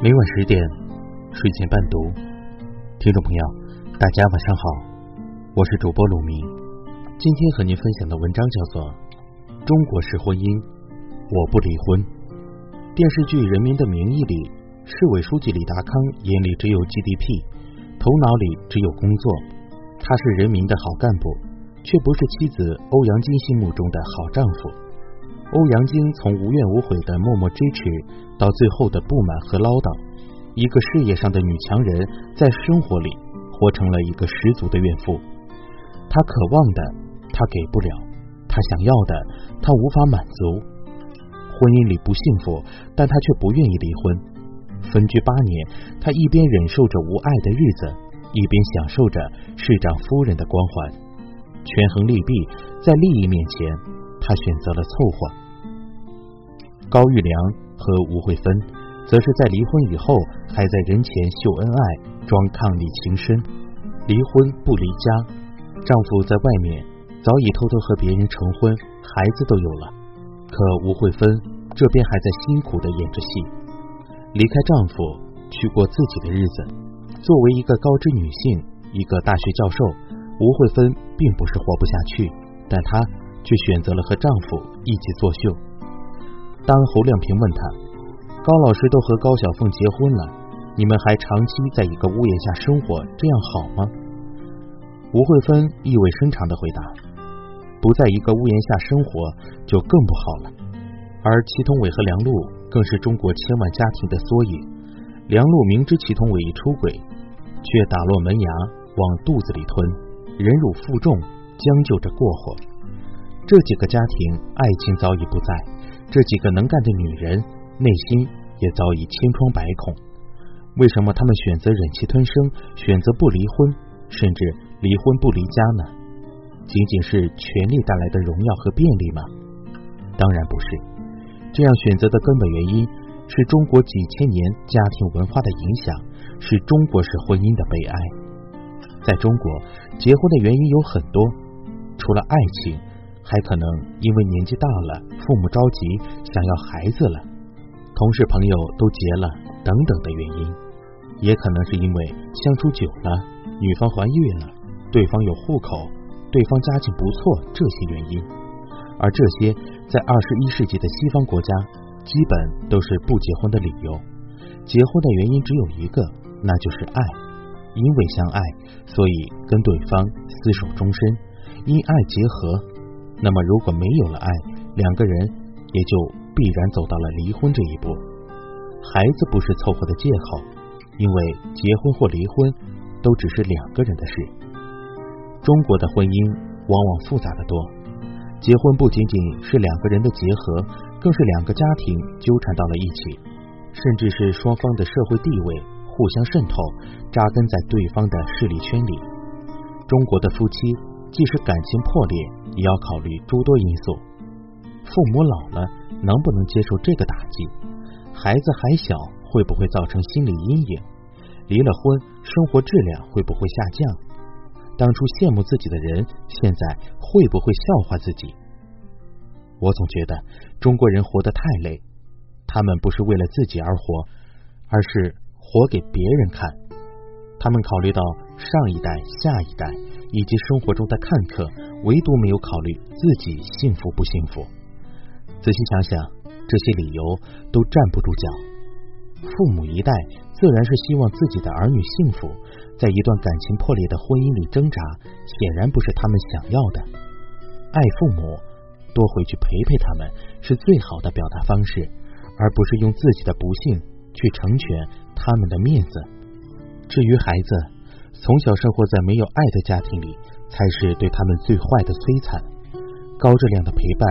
每晚十点，睡前伴读。听众朋友，大家晚上好，我是主播鲁明。今天和您分享的文章叫做《中国式婚姻，我不离婚》。电视剧《人民的名义》里，市委书记李达康眼里只有 GDP，头脑里只有工作。他是人民的好干部，却不是妻子欧阳菁心目中的好丈夫。欧阳菁从无怨无悔的默默支持，到最后的不满和唠叨，一个事业上的女强人，在生活里活成了一个十足的怨妇。她渴望的，她给不了；她想要的，她无法满足。婚姻里不幸福，但她却不愿意离婚。分居八年，她一边忍受着无爱的日子，一边享受着市长夫人的光环。权衡利弊，在利益面前。他选择了凑合。高育良和吴慧芬则是在离婚以后，还在人前秀恩爱，装伉俪情深，离婚不离家。丈夫在外面早已偷偷和别人成婚，孩子都有了。可吴慧芬这边还在辛苦的演着戏。离开丈夫，去过自己的日子。作为一个高知女性，一个大学教授，吴慧芬并不是活不下去，但她。却选择了和丈夫一起作秀。当侯亮平问她：“高老师都和高小凤结婚了，你们还长期在一个屋檐下生活，这样好吗？”吴慧芬意味深长的回答：“不在一个屋檐下生活，就更不好了。”而祁同伟和梁璐更是中国千万家庭的缩影。梁璐明知祁同伟已出轨，却打落门牙往肚子里吞，忍辱负重，将就着过活。这几个家庭，爱情早已不在；这几个能干的女人，内心也早已千疮百孔。为什么他们选择忍气吞声，选择不离婚，甚至离婚不离家呢？仅仅是权力带来的荣耀和便利吗？当然不是。这样选择的根本原因，是中国几千年家庭文化的影响，是中国式婚姻的悲哀。在中国，结婚的原因有很多，除了爱情。还可能因为年纪大了，父母着急想要孩子了，同事朋友都结了等等的原因，也可能是因为相处久了，女方怀孕了，对方有户口，对方家境不错这些原因。而这些在二十一世纪的西方国家，基本都是不结婚的理由。结婚的原因只有一个，那就是爱，因为相爱，所以跟对方厮守终身，因爱结合。那么，如果没有了爱，两个人也就必然走到了离婚这一步。孩子不是凑合的借口，因为结婚或离婚都只是两个人的事。中国的婚姻往往复杂的多，结婚不仅仅是两个人的结合，更是两个家庭纠缠到了一起，甚至是双方的社会地位互相渗透，扎根在对方的势力圈里。中国的夫妻。即使感情破裂，也要考虑诸多因素。父母老了，能不能接受这个打击？孩子还小，会不会造成心理阴影？离了婚，生活质量会不会下降？当初羡慕自己的人，现在会不会笑话自己？我总觉得中国人活得太累，他们不是为了自己而活，而是活给别人看。他们考虑到上一代、下一代。以及生活中的看客，唯独没有考虑自己幸福不幸福。仔细想想，这些理由都站不住脚。父母一代自然是希望自己的儿女幸福，在一段感情破裂的婚姻里挣扎，显然不是他们想要的。爱父母，多回去陪陪他们，是最好的表达方式，而不是用自己的不幸去成全他们的面子。至于孩子，从小生活在没有爱的家庭里，才是对他们最坏的摧残。高质量的陪伴，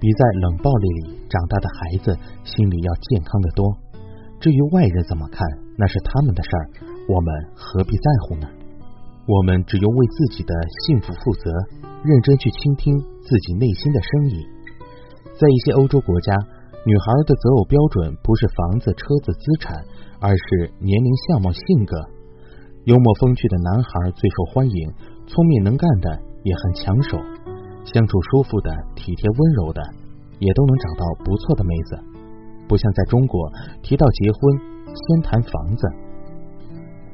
比在冷暴力里长大的孩子心里要健康的多。至于外人怎么看，那是他们的事儿，我们何必在乎呢？我们只用为自己的幸福负责，认真去倾听自己内心的声音。在一些欧洲国家，女孩的择偶标准不是房子、车子、资产，而是年龄、相貌、性格。幽默风趣的男孩最受欢迎，聪明能干的也很抢手，相处舒服的、体贴温柔的，也都能找到不错的妹子。不像在中国提到结婚先谈房子。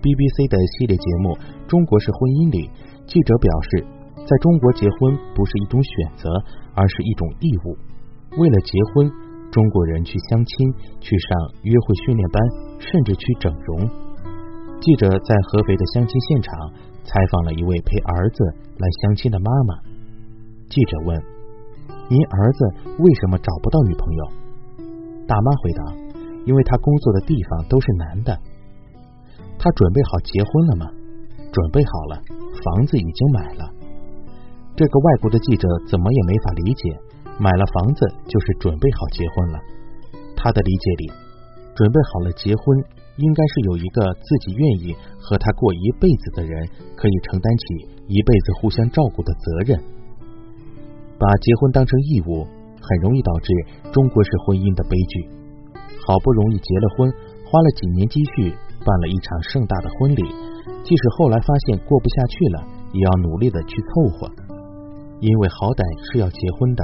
BBC 的系列节目《中国式婚姻》里，记者表示，在中国结婚不是一种选择，而是一种义务。为了结婚，中国人去相亲，去上约会训练班，甚至去整容。记者在合肥的相亲现场采访了一位陪儿子来相亲的妈妈。记者问：“您儿子为什么找不到女朋友？”大妈回答：“因为他工作的地方都是男的。”他准备好结婚了吗？准备好了，房子已经买了。这个外国的记者怎么也没法理解，买了房子就是准备好结婚了。他的理解里，准备好了结婚，应该是有一个自己愿意和他过一辈子的人，可以承担起一辈子互相照顾的责任。把结婚当成义务，很容易导致中国式婚姻的悲剧。好不容易结了婚，花了几年积蓄。办了一场盛大的婚礼，即使后来发现过不下去了，也要努力的去凑合，因为好歹是要结婚的，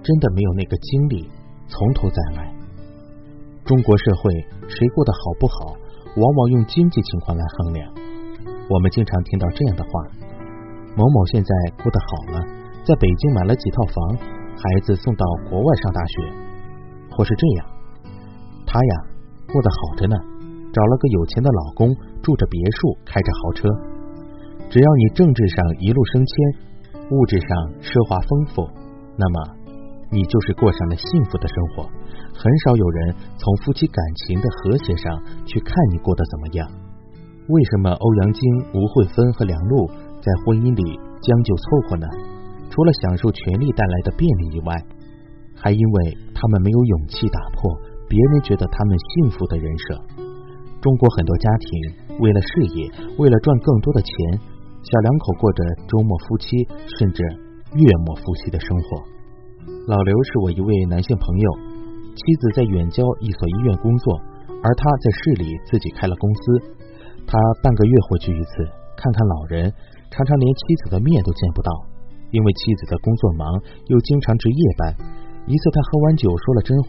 真的没有那个精力从头再来。中国社会谁过得好不好，往往用经济情况来衡量。我们经常听到这样的话：某某现在过得好了，在北京买了几套房，孩子送到国外上大学，或是这样，他呀过得好着呢。找了个有钱的老公，住着别墅，开着豪车。只要你政治上一路升迁，物质上奢华丰富，那么你就是过上了幸福的生活。很少有人从夫妻感情的和谐上去看你过得怎么样。为什么欧阳菁、吴慧芬和梁璐在婚姻里将就凑合呢？除了享受权力带来的便利以外，还因为他们没有勇气打破别人觉得他们幸福的人设。中国很多家庭为了事业，为了赚更多的钱，小两口过着周末夫妻甚至月末夫妻的生活。老刘是我一位男性朋友，妻子在远郊一所医院工作，而他在市里自己开了公司。他半个月回去一次，看看老人，常常连妻子的面都见不到，因为妻子的工作忙，又经常值夜班。一次他喝完酒说了真话，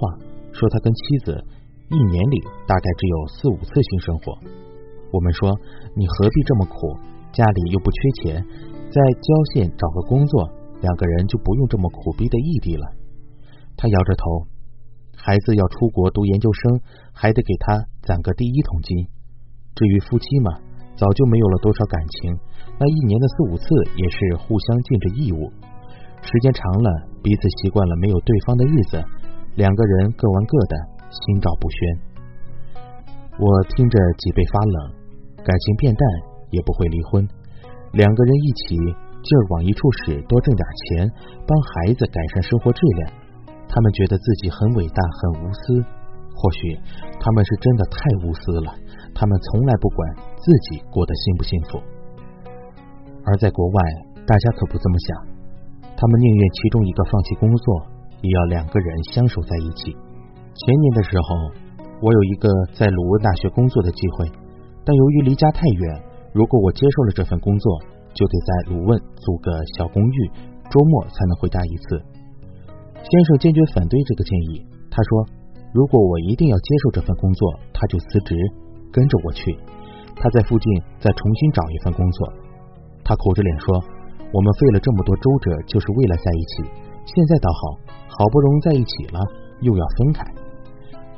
说他跟妻子。一年里大概只有四五次性生活。我们说你何必这么苦？家里又不缺钱，在郊县找个工作，两个人就不用这么苦逼的异地了。他摇着头，孩子要出国读研究生，还得给他攒个第一桶金。至于夫妻嘛，早就没有了多少感情，那一年的四五次也是互相尽着义务。时间长了，彼此习惯了没有对方的日子，两个人各玩各的。心照不宣，我听着脊背发冷。感情变淡也不会离婚，两个人一起劲儿往一处使，多挣点钱，帮孩子改善生活质量。他们觉得自己很伟大，很无私。或许他们是真的太无私了，他们从来不管自己过得幸不幸福。而在国外，大家可不这么想，他们宁愿其中一个放弃工作，也要两个人相守在一起。前年的时候，我有一个在鲁汶大学工作的机会，但由于离家太远，如果我接受了这份工作，就得在鲁汶租个小公寓，周末才能回家一次。先生坚决反对这个建议，他说：“如果我一定要接受这份工作，他就辞职，跟着我去。他在附近再重新找一份工作。”他苦着脸说：“我们费了这么多周折，就是为了在一起，现在倒好，好不容易在一起了，又要分开。”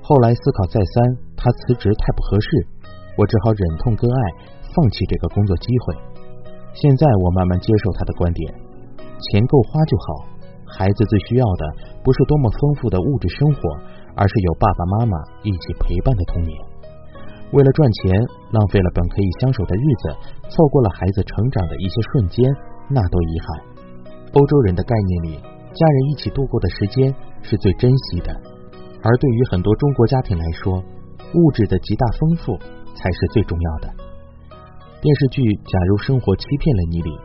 后来思考再三，他辞职太不合适，我只好忍痛割爱，放弃这个工作机会。现在我慢慢接受他的观点，钱够花就好。孩子最需要的不是多么丰富的物质生活，而是有爸爸妈妈一起陪伴的童年。为了赚钱，浪费了本可以相守的日子，错过了孩子成长的一些瞬间，那多遗憾。欧洲人的概念里，家人一起度过的时间是最珍惜的。而对于很多中国家庭来说，物质的极大丰富才是最重要的。电视剧《假如生活欺骗了你》里，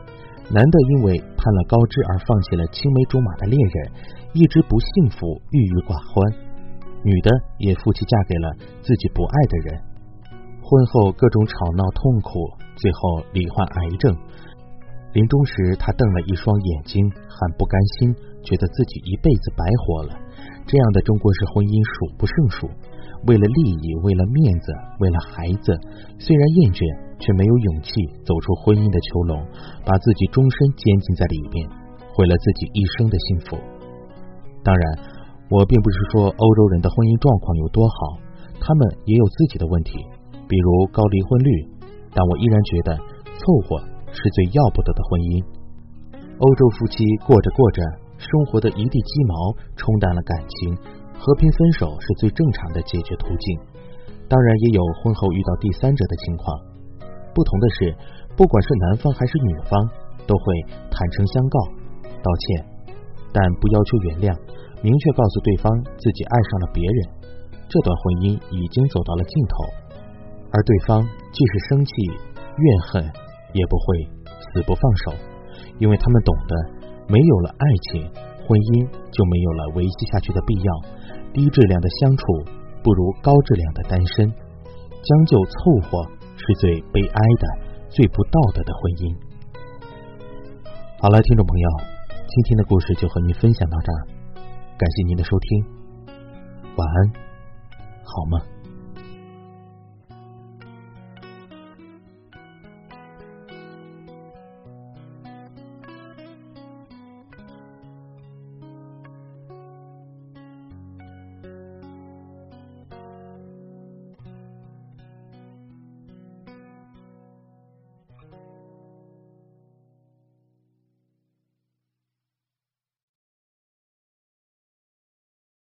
男的因为攀了高枝而放弃了青梅竹马的恋人，一直不幸福，郁郁寡欢；女的也负气嫁给了自己不爱的人，婚后各种吵闹痛苦，最后罹患癌症。临终时，他瞪了一双眼睛，很不甘心，觉得自己一辈子白活了。这样的中国式婚姻数不胜数。为了利益，为了面子，为了孩子，虽然厌倦，却没有勇气走出婚姻的囚笼，把自己终身监禁在里面，毁了自己一生的幸福。当然，我并不是说欧洲人的婚姻状况有多好，他们也有自己的问题，比如高离婚率。但我依然觉得，凑合是最要不得的婚姻。欧洲夫妻过着过着，生活的一地鸡毛冲淡了感情。和平分手是最正常的解决途径，当然也有婚后遇到第三者的情况。不同的是，不管是男方还是女方，都会坦诚相告、道歉，但不要求原谅，明确告诉对方自己爱上了别人，这段婚姻已经走到了尽头。而对方即使生气、怨恨，也不会死不放手，因为他们懂得，没有了爱情，婚姻就没有了维系下去的必要。低质量的相处不如高质量的单身，将就凑合是最悲哀的、最不道德的婚姻。好了，听众朋友，今天的故事就和您分享到这儿，感谢您的收听，晚安，好吗。